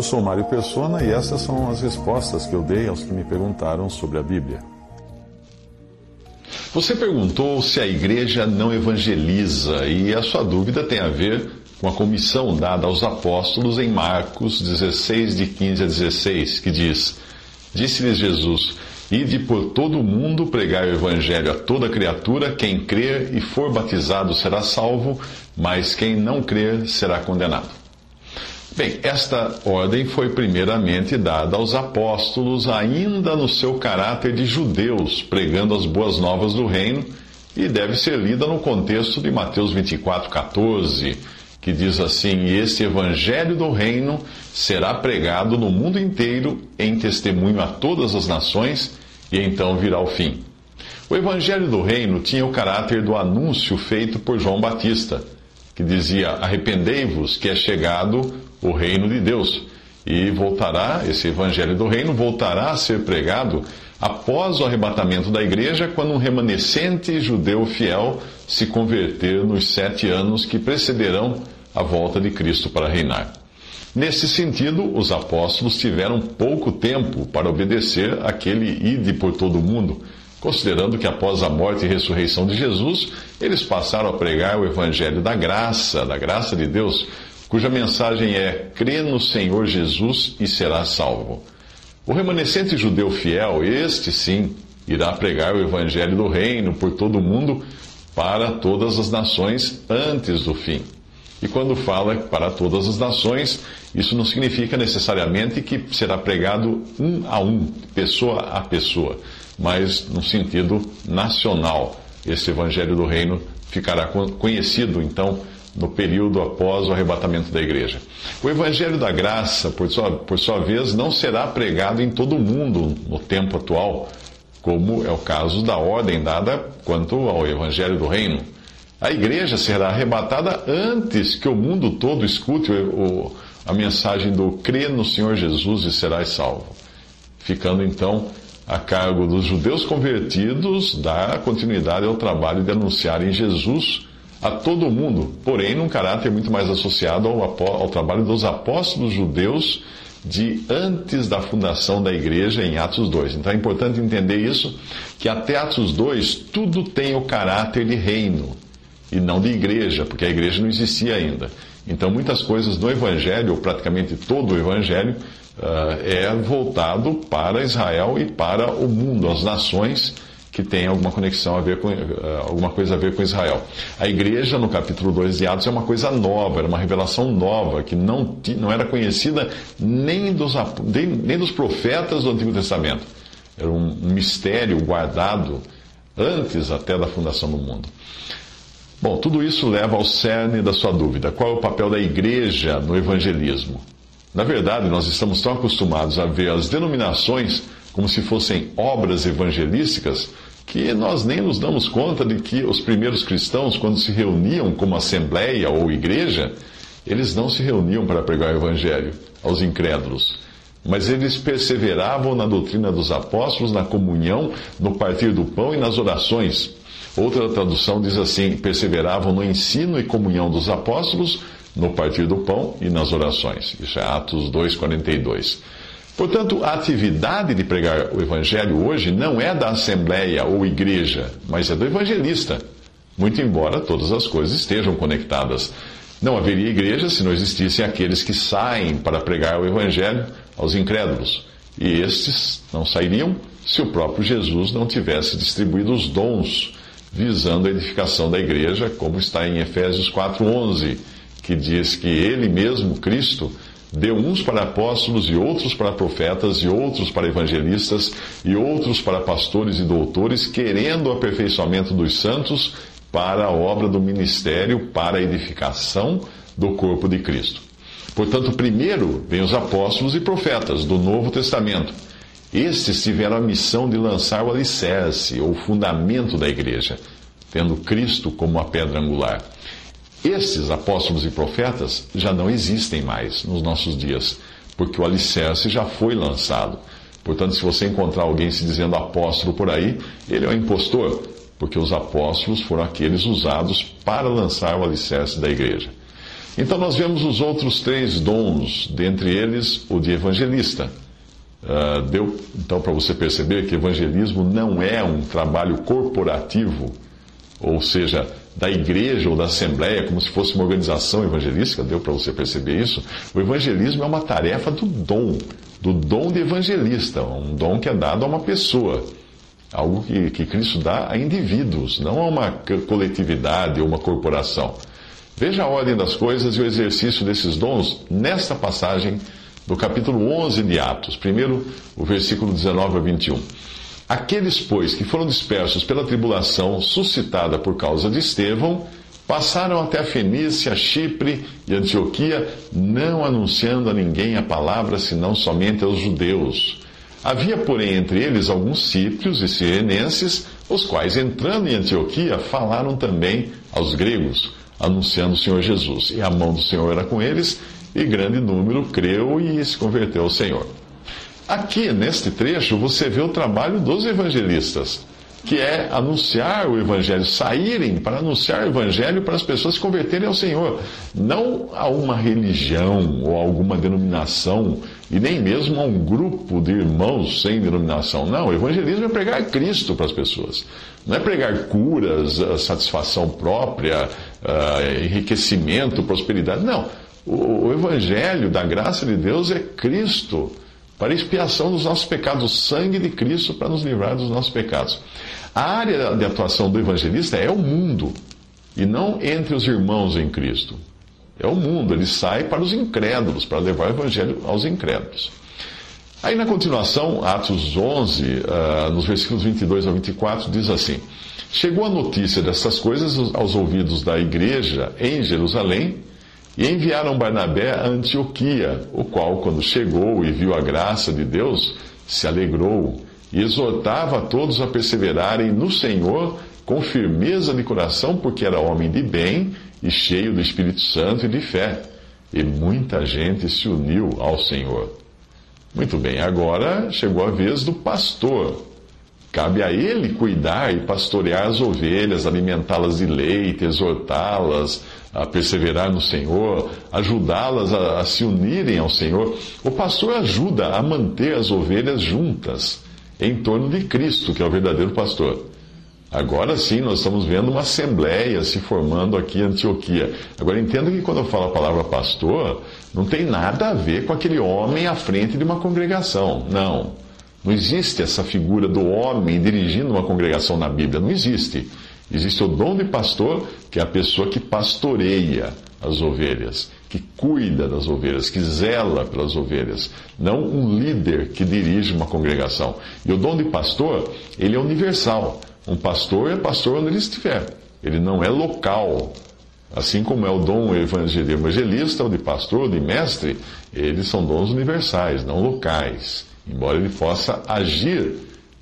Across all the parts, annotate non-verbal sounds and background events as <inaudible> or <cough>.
Eu sou Mário Persona e essas são as respostas que eu dei aos que me perguntaram sobre a Bíblia. Você perguntou se a igreja não evangeliza e a sua dúvida tem a ver com a comissão dada aos apóstolos em Marcos 16, de 15 a 16, que diz: Disse-lhes Jesus: Ide por todo o mundo pregar o evangelho a toda criatura, quem crer e for batizado será salvo, mas quem não crer será condenado. Bem, esta ordem foi primeiramente dada aos apóstolos, ainda no seu caráter de judeus, pregando as boas novas do reino, e deve ser lida no contexto de Mateus 24, 14, que diz assim: Este evangelho do reino será pregado no mundo inteiro em testemunho a todas as nações, e então virá o fim. O evangelho do reino tinha o caráter do anúncio feito por João Batista, que dizia: Arrependei-vos, que é chegado o reino de Deus. E voltará, esse evangelho do reino voltará a ser pregado após o arrebatamento da igreja, quando um remanescente judeu fiel se converter nos sete anos que precederão a volta de Cristo para reinar. Nesse sentido, os apóstolos tiveram pouco tempo para obedecer aquele ide por todo o mundo, considerando que após a morte e ressurreição de Jesus, eles passaram a pregar o evangelho da graça, da graça de Deus, cuja mensagem é: crê no Senhor Jesus e será salvo. O remanescente judeu fiel, este sim, irá pregar o evangelho do reino por todo o mundo para todas as nações antes do fim. E quando fala para todas as nações, isso não significa necessariamente que será pregado um a um, pessoa a pessoa, mas no sentido nacional. Esse evangelho do reino ficará conhecido, então, no período após o arrebatamento da igreja. O Evangelho da Graça, por sua, por sua vez, não será pregado em todo o mundo no tempo atual, como é o caso da ordem dada quanto ao Evangelho do Reino. A igreja será arrebatada antes que o mundo todo escute o, o, a mensagem do crê no Senhor Jesus e serás salvo, ficando então a cargo dos judeus convertidos dar continuidade ao trabalho de anunciar em Jesus a todo mundo, porém num caráter muito mais associado ao, ao trabalho dos apóstolos judeus de antes da fundação da igreja em Atos 2. Então é importante entender isso, que até Atos 2 tudo tem o caráter de reino e não de igreja, porque a igreja não existia ainda. Então muitas coisas no Evangelho, ou praticamente todo o Evangelho, uh, é voltado para Israel e para o mundo, as nações que tem alguma conexão a ver com, eh, alguma coisa a ver com Israel. A igreja, no capítulo 2 de Atos, é uma coisa nova, era uma revelação nova, que não, não era conhecida nem dos, nem dos profetas do Antigo Testamento. Era um mistério guardado antes até da fundação do mundo. Bom, tudo isso leva ao cerne da sua dúvida: qual é o papel da igreja no evangelismo? Na verdade, nós estamos tão acostumados a ver as denominações como se fossem obras evangelísticas, que nós nem nos damos conta de que os primeiros cristãos, quando se reuniam como assembleia ou igreja, eles não se reuniam para pregar o evangelho aos incrédulos. Mas eles perseveravam na doutrina dos apóstolos, na comunhão, no partir do pão e nas orações. Outra tradução diz assim: perseveravam no ensino e comunhão dos apóstolos, no partir do pão e nas orações. Isso é Atos 2,42. Portanto, a atividade de pregar o Evangelho hoje não é da assembleia ou igreja, mas é do evangelista. Muito embora todas as coisas estejam conectadas. Não haveria igreja se não existissem aqueles que saem para pregar o Evangelho aos incrédulos. E estes não sairiam se o próprio Jesus não tivesse distribuído os dons visando a edificação da igreja, como está em Efésios 4,11, que diz que ele mesmo, Cristo, Deu uns para apóstolos, e outros para profetas, e outros para evangelistas, e outros para pastores e doutores, querendo o aperfeiçoamento dos santos para a obra do ministério, para a edificação do corpo de Cristo. Portanto, primeiro vêm os apóstolos e profetas do Novo Testamento. Estes tiveram a missão de lançar o alicerce, ou fundamento da igreja, tendo Cristo como a pedra angular. Estes apóstolos e profetas já não existem mais nos nossos dias, porque o alicerce já foi lançado. Portanto, se você encontrar alguém se dizendo apóstolo por aí, ele é um impostor, porque os apóstolos foram aqueles usados para lançar o alicerce da igreja. Então, nós vemos os outros três dons, dentre eles o de evangelista. Uh, deu então para você perceber que evangelismo não é um trabalho corporativo, ou seja, da igreja ou da assembleia, como se fosse uma organização evangelística, deu para você perceber isso? O evangelismo é uma tarefa do dom, do dom de evangelista, um dom que é dado a uma pessoa. Algo que, que Cristo dá a indivíduos, não a uma coletividade ou uma corporação. Veja a ordem das coisas e o exercício desses dons nesta passagem do capítulo 11 de Atos. Primeiro, o versículo 19 a 21. Aqueles, pois, que foram dispersos pela tribulação suscitada por causa de Estevão, passaram até a Fenícia, Chipre e Antioquia, não anunciando a ninguém a palavra, senão somente aos judeus. Havia, porém, entre eles alguns síprios e sirenenses, os quais, entrando em Antioquia, falaram também aos gregos, anunciando o Senhor Jesus. E a mão do Senhor era com eles, e grande número creu e se converteu ao Senhor. Aqui, neste trecho, você vê o trabalho dos evangelistas, que é anunciar o evangelho, saírem para anunciar o evangelho para as pessoas se converterem ao Senhor, não a uma religião ou alguma denominação, e nem mesmo a um grupo de irmãos sem denominação. Não, o evangelismo é pregar Cristo para as pessoas. Não é pregar curas, satisfação própria, ah, enriquecimento, prosperidade. Não. O evangelho da graça de Deus é Cristo para expiação dos nossos pecados, o sangue de Cristo para nos livrar dos nossos pecados. A área de atuação do evangelista é o mundo, e não entre os irmãos em Cristo. É o mundo, ele sai para os incrédulos, para levar o evangelho aos incrédulos. Aí na continuação, Atos 11, uh, ah, nos versículos 22 a 24, diz assim: Chegou a notícia dessas coisas aos ouvidos da igreja em Jerusalém e enviaram Barnabé a Antioquia, o qual, quando chegou e viu a graça de Deus, se alegrou e exortava a todos a perseverarem no Senhor com firmeza de coração, porque era homem de bem e cheio do Espírito Santo e de fé. E muita gente se uniu ao Senhor. Muito bem, agora chegou a vez do pastor. Cabe a ele cuidar e pastorear as ovelhas, alimentá-las de leite, exortá-las a perseverar no Senhor, ajudá-las a, a, se unirem ao Senhor. O pastor ajuda a manter as ovelhas juntas em torno de Cristo, que é o verdadeiro pastor. Agora sim, nós estamos vendo uma assembleia se formando aqui em Antioquia. Agora entenda que quando eu falo a palavra pastor, não tem nada a ver com aquele homem à frente de uma congregação. Não. Não existe essa figura do homem dirigindo uma congregação na Bíblia. Não existe. Existe o dom de pastor, que é a pessoa que pastoreia as ovelhas, que cuida das ovelhas, que zela pelas ovelhas, não um líder que dirige uma congregação. E o dom de pastor, ele é universal. Um pastor é pastor onde ele estiver. Ele não é local. Assim como é o dom evangelista, o de pastor, o de mestre, eles são dons universais, não locais embora ele possa agir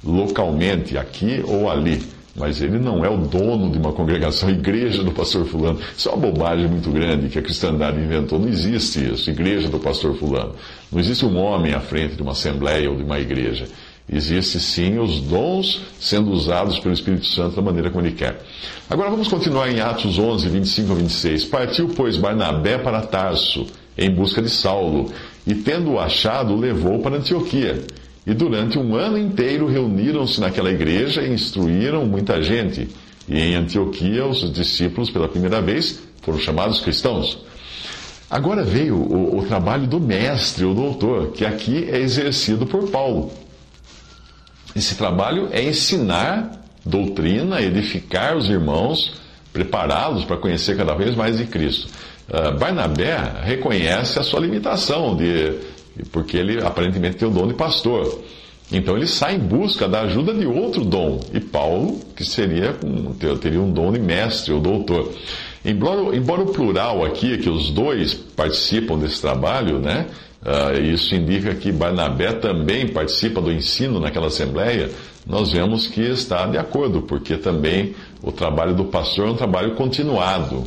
localmente, aqui ou ali. Mas ele não é o dono de uma congregação, igreja do pastor Fulano. Isso é uma bobagem muito grande que a cristandade inventou. Não existe isso, igreja do pastor Fulano. Não existe um homem à frente de uma assembleia ou de uma igreja. Existe sim os dons sendo usados pelo Espírito Santo da maneira como ele quer. Agora vamos continuar em Atos 11, 25 a 26. Partiu, pois, Barnabé para Tarso, em busca de Saulo e, tendo-o achado, o levou para Antioquia. E durante um ano inteiro reuniram-se naquela igreja e instruíram muita gente. E em Antioquia, os discípulos, pela primeira vez, foram chamados cristãos. Agora veio o, o trabalho do mestre, o doutor, que aqui é exercido por Paulo. Esse trabalho é ensinar doutrina, edificar os irmãos, prepará-los para conhecer cada vez mais de Cristo. Ah, Barnabé reconhece a sua limitação, de, porque ele aparentemente tem o dom de pastor. Então ele sai em busca da ajuda de outro dom. E Paulo, que seria teria um dom de mestre ou doutor. Embora, embora o plural aqui, que os dois participam desse trabalho, né? Uh, isso indica que Barnabé também participa do ensino naquela assembleia, nós vemos que está de acordo, porque também o trabalho do pastor é um trabalho continuado,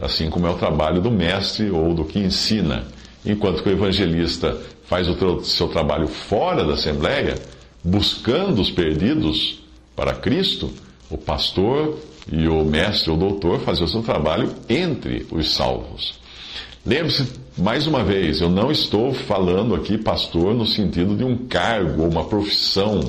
assim como é o trabalho do mestre ou do que ensina. Enquanto que o evangelista faz o seu trabalho fora da assembleia, buscando os perdidos para Cristo, o pastor e o mestre ou doutor fazem o seu trabalho entre os salvos. Lembre-se, mais uma vez, eu não estou falando aqui pastor no sentido de um cargo ou uma profissão,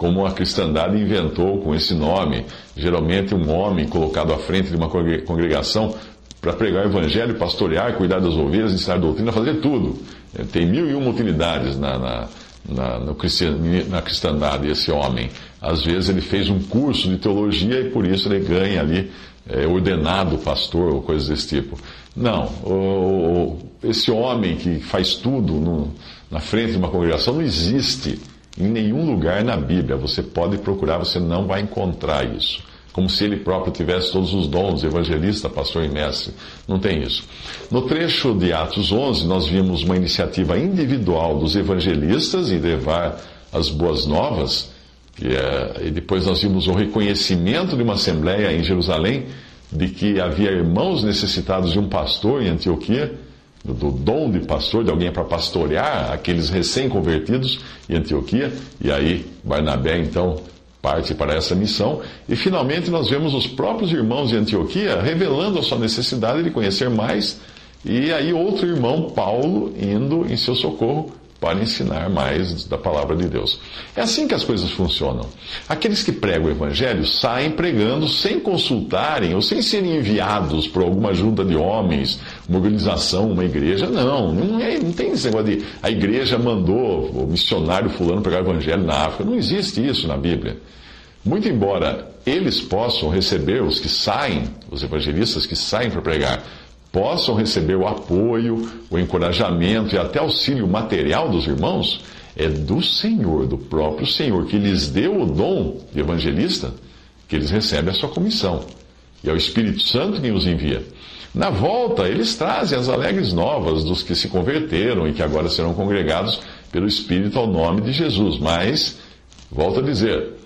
como a cristandade inventou com esse nome. Geralmente, um homem colocado à frente de uma congregação para pregar o evangelho, pastorear, cuidar das ovelhas, ensinar doutrina, fazer tudo. Tem mil e uma utilidades na, na, na, no na cristandade, esse homem. Às vezes ele fez um curso de teologia e por isso ele ganha ali é, ordenado pastor ou coisas desse tipo. Não, o, o, esse homem que faz tudo no, na frente de uma congregação não existe em nenhum lugar na Bíblia. Você pode procurar, você não vai encontrar isso como se ele próprio tivesse todos os dons, evangelista, pastor e mestre. Não tem isso. No trecho de Atos 11, nós vimos uma iniciativa individual dos evangelistas em levar as boas novas, é, e depois nós vimos o reconhecimento de uma assembleia em Jerusalém de que havia irmãos necessitados de um pastor em Antioquia, do dom de pastor, de alguém para pastorear aqueles recém-convertidos em Antioquia, e aí Barnabé então parte para essa missão. E finalmente nós vemos os próprios irmãos de Antioquia revelando a sua necessidade de conhecer mais, e aí outro irmão, Paulo, indo em seu socorro para ensinar mais da palavra de Deus. É assim que as coisas funcionam. Aqueles que pregam o evangelho saem pregando sem consultarem ou sem serem enviados por alguma junta de homens, uma organização, uma igreja. Não, não, é, não tem esse negócio de a igreja mandou o missionário fulano pregar o evangelho na África. Não existe isso na Bíblia. Muito embora eles possam receber, os que saem, os evangelistas que saem para pregar, possam receber o apoio, o encorajamento e até auxílio material dos irmãos, é do Senhor, do próprio Senhor, que lhes deu o dom de evangelista, que eles recebem a sua comissão. E é o Espírito Santo quem os envia. Na volta, eles trazem as alegres novas dos que se converteram e que agora serão congregados pelo Espírito ao nome de Jesus. Mas, volto a dizer,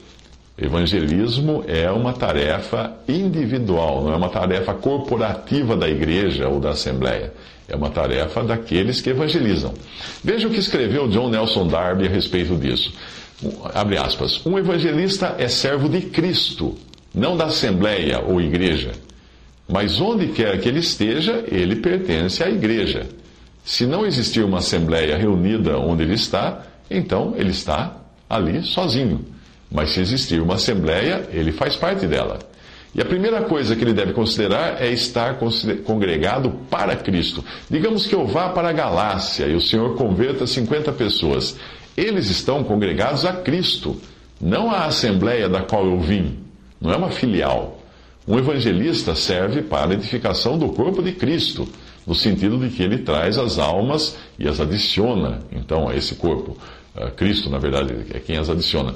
Evangelismo é uma tarefa individual, não é uma tarefa corporativa da igreja ou da assembleia. É uma tarefa daqueles que evangelizam. Veja o que escreveu John Nelson Darby a respeito disso. Abre aspas. Um evangelista é servo de Cristo, não da assembleia ou igreja. Mas onde quer que ele esteja, ele pertence à igreja. Se não existir uma assembleia reunida onde ele está, então ele está ali sozinho. Mas se existir uma assembleia, ele faz parte dela. E a primeira coisa que ele deve considerar é estar congregado para Cristo. Digamos que eu vá para a Galácia e o Senhor converta 50 pessoas. Eles estão congregados a Cristo, não à assembleia da qual eu vim. Não é uma filial. Um evangelista serve para a edificação do corpo de Cristo, no sentido de que ele traz as almas e as adiciona, então, a esse corpo. Ah, Cristo, na verdade, é quem as adiciona.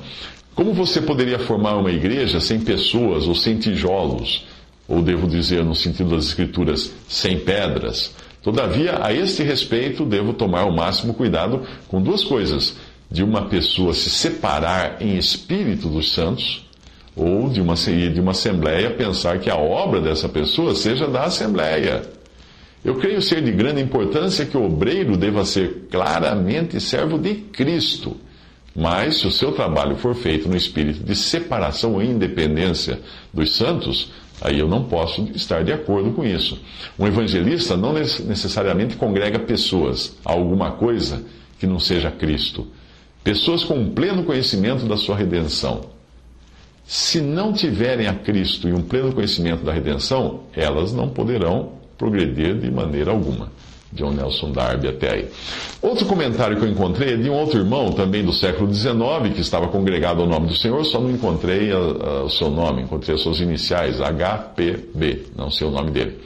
Como você poderia formar uma igreja sem pessoas ou sem tijolos? Ou devo dizer, no sentido das Escrituras, sem pedras? Todavia, a este respeito, devo tomar o máximo cuidado com duas coisas: de uma pessoa se separar em espírito dos santos, ou de uma, de uma assembleia pensar que a obra dessa pessoa seja da assembleia. Eu creio ser de grande importância que o obreiro deva ser claramente servo de Cristo mas, se o seu trabalho for feito no espírito de separação e independência dos santos, aí eu não posso estar de acordo com isso. Um evangelista não necessariamente congrega pessoas a alguma coisa que não seja Cristo. Pessoas com pleno conhecimento da sua redenção. Se não tiverem a Cristo e um pleno conhecimento da redenção, elas não poderão progredir de maneira alguma. John Nelson Darby até aí. Outro comentário que eu encontrei é de um outro irmão, também do século XIX, que estava congregado ao nome do Senhor, só não encontrei a, a, o seu nome, encontrei as suas iniciais, HPB, não sei o nome dele.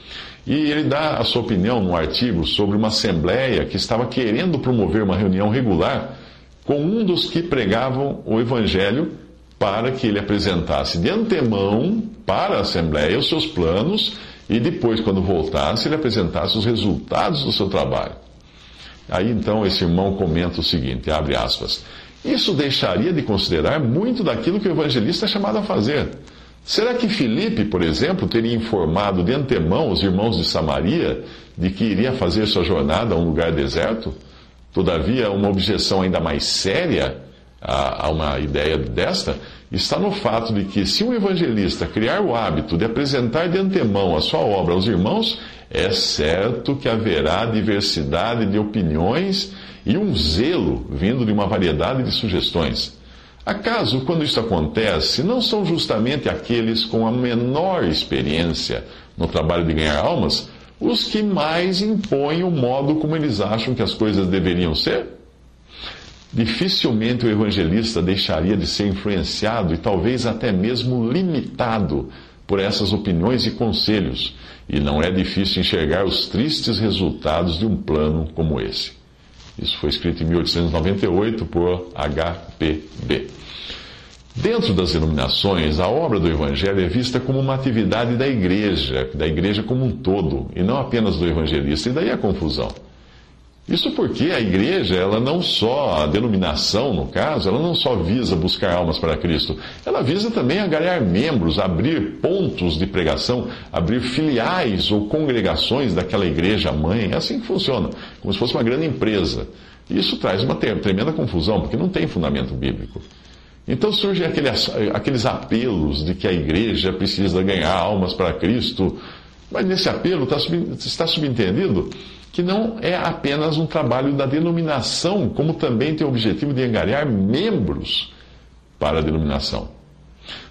E ele dá a sua opinião num artigo sobre uma assembleia que estava querendo promover uma reunião regular com um dos que pregavam o evangelho para que ele apresentasse de antemão para a Assembleia os seus planos e depois, quando voltasse, ele apresentasse os resultados do seu trabalho. Aí então esse irmão comenta o seguinte: abre aspas. Isso deixaria de considerar muito daquilo que o evangelista é chamado a fazer. Será que Filipe, por exemplo, teria informado de antemão os irmãos de Samaria de que iria fazer sua jornada a um lugar deserto? Todavia, uma objeção ainda mais séria a, a uma ideia desta está no fato de que, se um evangelista criar o hábito de apresentar de antemão a sua obra aos irmãos, é certo que haverá diversidade de opiniões e um zelo vindo de uma variedade de sugestões. Acaso, quando isso acontece, não são justamente aqueles com a menor experiência no trabalho de ganhar almas os que mais impõem o modo como eles acham que as coisas deveriam ser? Dificilmente o evangelista deixaria de ser influenciado e talvez até mesmo limitado por essas opiniões e conselhos, e não é difícil enxergar os tristes resultados de um plano como esse. Isso foi escrito em 1898 por HPB. Dentro das denominações, a obra do Evangelho é vista como uma atividade da igreja, da igreja como um todo, e não apenas do evangelista, e daí a confusão. Isso porque a igreja, ela não só, a denominação no caso, ela não só visa buscar almas para Cristo, ela visa também angariar membros, abrir pontos de pregação, abrir filiais ou congregações daquela igreja mãe. É assim que funciona, como se fosse uma grande empresa. Isso traz uma tremenda confusão, porque não tem fundamento bíblico. Então surgem aqueles, aqueles apelos de que a igreja precisa ganhar almas para Cristo, mas nesse apelo está subentendido que não é apenas um trabalho da denominação, como também tem o objetivo de angariar membros para a denominação.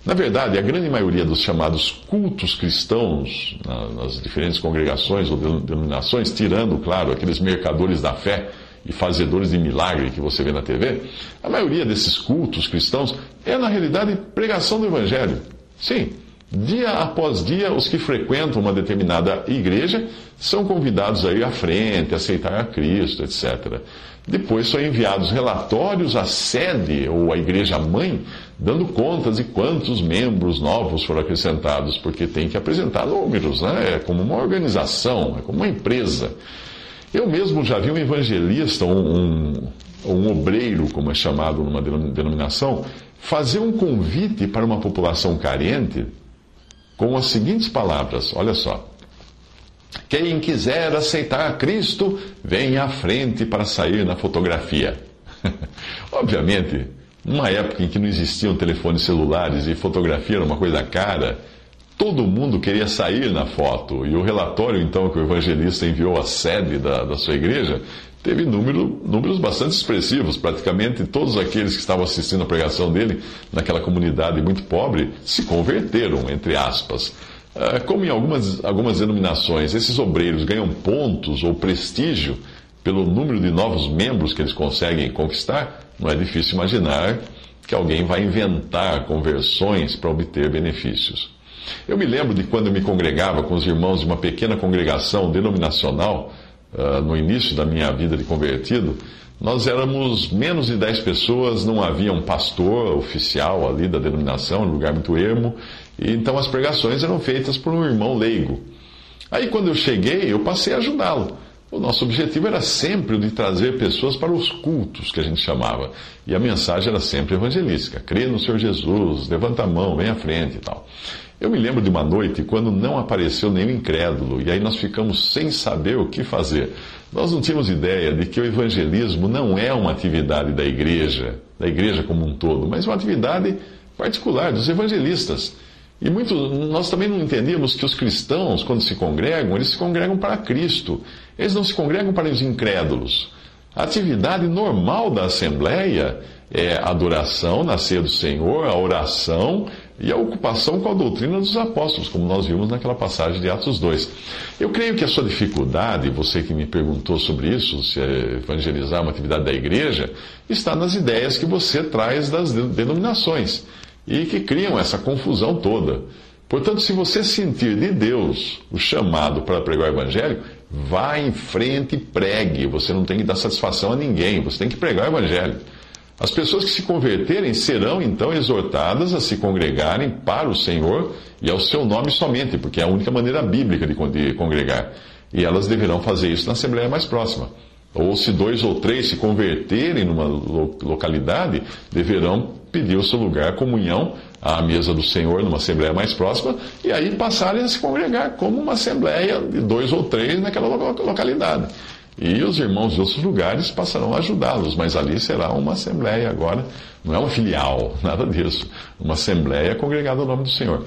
Na verdade, a grande maioria dos chamados cultos cristãos, nas diferentes congregações ou denominações, tirando, claro, aqueles mercadores da fé e fazedores de milagre que você vê na TV, a maioria desses cultos cristãos é, na realidade, pregação do Evangelho. Sim, Dia após dia, os que frequentam uma determinada igreja são convidados a ir à frente, a aceitar a Cristo, etc. Depois são enviados relatórios à sede ou à igreja mãe, dando contas de quantos membros novos foram acrescentados, porque tem que apresentar números, né? É como uma organização, é como uma empresa. Eu mesmo já vi um evangelista, um, um, um obreiro, como é chamado numa denominação, fazer um convite para uma população carente com as seguintes palavras: olha só. Quem quiser aceitar Cristo, venha à frente para sair na fotografia. <laughs> Obviamente, numa época em que não existiam telefones celulares e fotografia era uma coisa cara, todo mundo queria sair na foto. E o relatório, então, que o evangelista enviou à sede da, da sua igreja teve número, números bastante expressivos. Praticamente todos aqueles que estavam assistindo a pregação dele, naquela comunidade muito pobre, se converteram, entre aspas. Ah, como em algumas, algumas denominações, esses obreiros ganham pontos ou prestígio pelo número de novos membros que eles conseguem conquistar, não é difícil imaginar que alguém vai inventar conversões para obter benefícios. Eu me lembro de quando eu me congregava com os irmãos de uma pequena congregação denominacional uh, no início da minha vida de convertido, nós éramos menos de 10 pessoas, não havia um pastor oficial ali da denominação, um lugar muito ermo, e então as pregações eram feitas por um irmão leigo. Aí quando eu cheguei, eu passei a ajudá-lo. O nosso objetivo era sempre o de trazer pessoas para os cultos, que a gente chamava. E a mensagem era sempre evangelística. Crê no Senhor Jesus, levanta a mão, vem à frente e tal. Eu me lembro de uma noite quando não apareceu nenhum incrédulo, e aí nós ficamos sem saber o que fazer. Nós não tínhamos ideia de que o evangelismo não é uma atividade da igreja, da igreja como um todo, mas uma atividade particular dos evangelistas. E muito, nós também não entendíamos que os cristãos, quando se congregam, eles se congregam para Cristo. Eles não se congregam para os incrédulos. A atividade normal da Assembleia é a adoração na ceia do Senhor, a oração e a ocupação com a doutrina dos apóstolos, como nós vimos naquela passagem de Atos 2. Eu creio que a sua dificuldade, você que me perguntou sobre isso, se é evangelizar uma atividade da igreja, está nas ideias que você traz das denominações e que criam essa confusão toda. Portanto, se você sentir de Deus o chamado para pregar o Evangelho, vá em frente e pregue. Você não tem que dar satisfação a ninguém, você tem que pregar o Evangelho. As pessoas que se converterem serão então exortadas a se congregarem para o Senhor e ao seu nome somente, porque é a única maneira bíblica de congregar. E elas deverão fazer isso na assembleia mais próxima. Ou se dois ou três se converterem numa localidade, deverão pedir o seu lugar, comunhão, à mesa do Senhor, numa assembleia mais próxima, e aí passarem a se congregar como uma assembleia de dois ou três naquela localidade. E os irmãos de outros lugares passarão a ajudá-los, mas ali será uma assembleia agora, não é uma filial, <laughs> nada disso. Uma assembleia congregada ao nome do Senhor.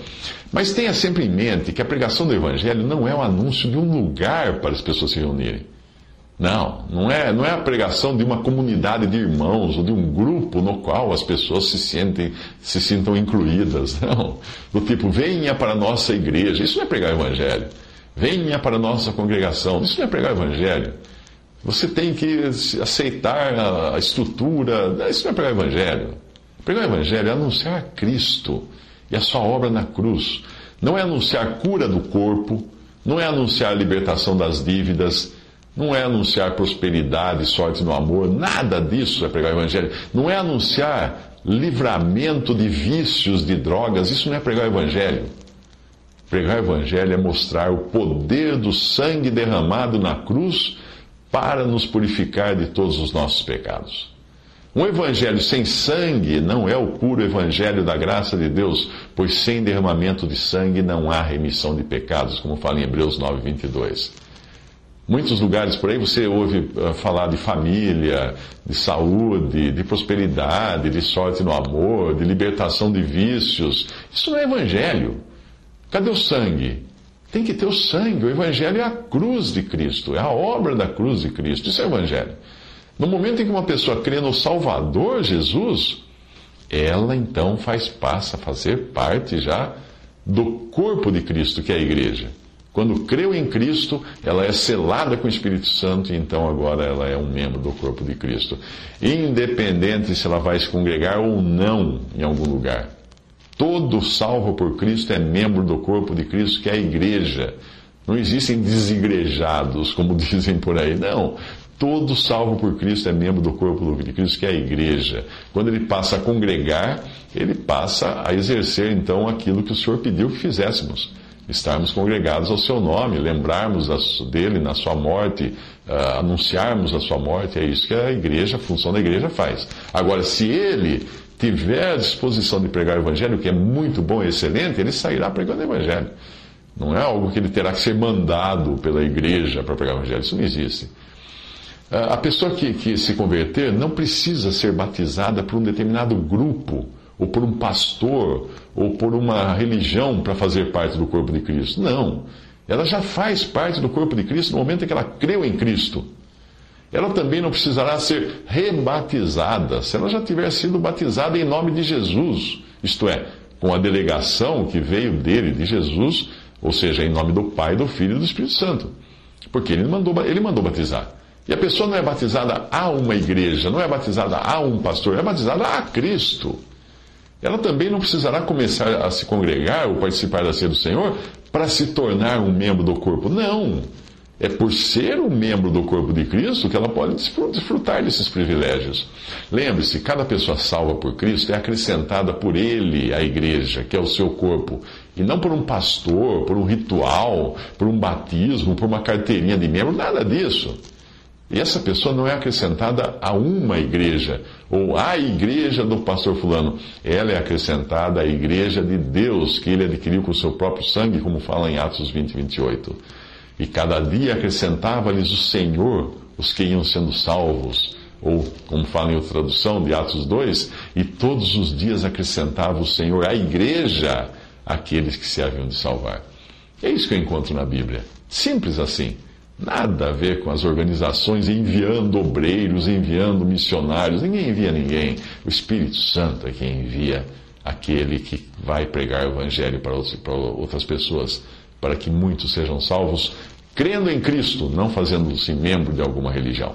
Mas tenha sempre em mente que a pregação do Evangelho não é o um anúncio de um lugar para as pessoas se reunirem. Não, não é, não é a pregação de uma comunidade de irmãos ou de um grupo no qual as pessoas se sentem, se sintam incluídas. <laughs> Não. Do tipo, venha para a nossa igreja. Isso não é pregar o evangelho. Venha para a nossa congregação. Isso não é pregar o evangelho. Você tem que aceitar a estrutura. Isso não é pregar o Evangelho. Pregar o Evangelho é anunciar Cristo e a sua obra na cruz. Não é anunciar cura do corpo, não é anunciar libertação das dívidas, não é anunciar prosperidade, sorte no amor, nada disso é pregar o Evangelho. Não é anunciar livramento de vícios, de drogas, isso não é pregar o Evangelho. Pregar o Evangelho é mostrar o poder do sangue derramado na cruz para nos purificar de todos os nossos pecados. Um evangelho sem sangue não é o puro evangelho da graça de Deus, pois sem derramamento de sangue não há remissão de pecados, como fala em Hebreus 9, 22. Muitos lugares por aí você ouve uh, falar de família, de saúde, de prosperidade, de sorte no amor, de libertação de vícios. Isso não é evangelho. Cadê o sangue? Tem que ter o sangue. O Evangelho é a cruz de Cristo, é a obra da cruz de Cristo. Isso é o Evangelho. No momento em que uma pessoa crê no Salvador Jesus, ela então faz passa a fazer parte já do corpo de Cristo, que é a igreja. Quando creu em Cristo, ela é selada com o Espírito Santo e então agora ela é um membro do corpo de Cristo. Independente se ela vai se congregar ou não em algum lugar. Todo salvo por Cristo é membro do corpo de Cristo, que é a igreja. Não existem desigrejados, como <laughs> dizem por aí. Não. Todo salvo por Cristo é membro do corpo de Cristo, que é a igreja. Quando ele passa a congregar, ele passa a exercer então aquilo que o Senhor pediu que fizéssemos. Estarmos congregados ao seu nome, lembrarmos dele na sua morte, uh, anunciarmos a sua morte. É isso que a igreja, a função da igreja faz. Agora, se ele tiver disposição de pregar o Evangelho, que é muito bom e excelente, ele sairá pregando o Evangelho. Não é algo que ele terá que ser mandado pela igreja para pregar o Evangelho. Isso não existe. A pessoa que, que se converter não precisa ser batizada por um determinado grupo, ou por um pastor, ou por uma religião para fazer parte do corpo de Cristo. Não. Ela já faz parte do corpo de Cristo no momento em que ela creu em Cristo ela também não precisará ser rebatizada se ela já tiver sido batizada em nome de Jesus, isto é, com a delegação que veio dele, de Jesus, ou seja, em nome do Pai, do Filho e do Espírito Santo. Porque ele mandou, ele mandou batizar. E a pessoa não é batizada a uma igreja, não é batizada a um pastor, é batizada a Cristo. Ela também não precisará começar a se congregar ou participar da ceia do Senhor para se tornar um membro do corpo. Não. É por ser um membro do corpo de Cristo que ela pode desfrutar desses privilégios. Lembre-se, cada pessoa salva por Cristo é acrescentada por Ele à igreja, que é o seu corpo, e não por um pastor, por um ritual, por um batismo, por uma carteirinha de membro, nada disso. E essa pessoa não é acrescentada a uma igreja, ou à igreja do pastor Fulano. Ela é acrescentada à igreja de Deus, que ele adquiriu com o seu próprio sangue, como fala em Atos 20, 28. E cada dia acrescentava-lhes o Senhor os que iam sendo salvos. Ou, como fala em outra tradução de Atos 2, e todos os dias acrescentava o Senhor à igreja aqueles que se haviam de salvar. É isso que eu encontro na Bíblia. Simples assim. Nada a ver com as organizações enviando obreiros, enviando missionários. Ninguém envia ninguém. O Espírito Santo é quem envia aquele que vai pregar o Evangelho para outras pessoas para que muitos sejam salvos, crendo em Cristo, não fazendo-se membro de alguma religião.